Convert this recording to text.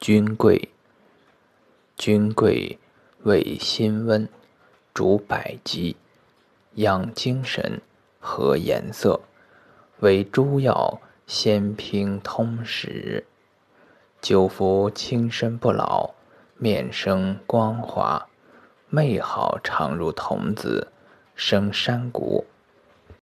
君贵，君贵味辛温，主百疾，养精神，和颜色，为诸药先平通食。久服轻身不老，面生光滑，媚好常如童子，生山谷。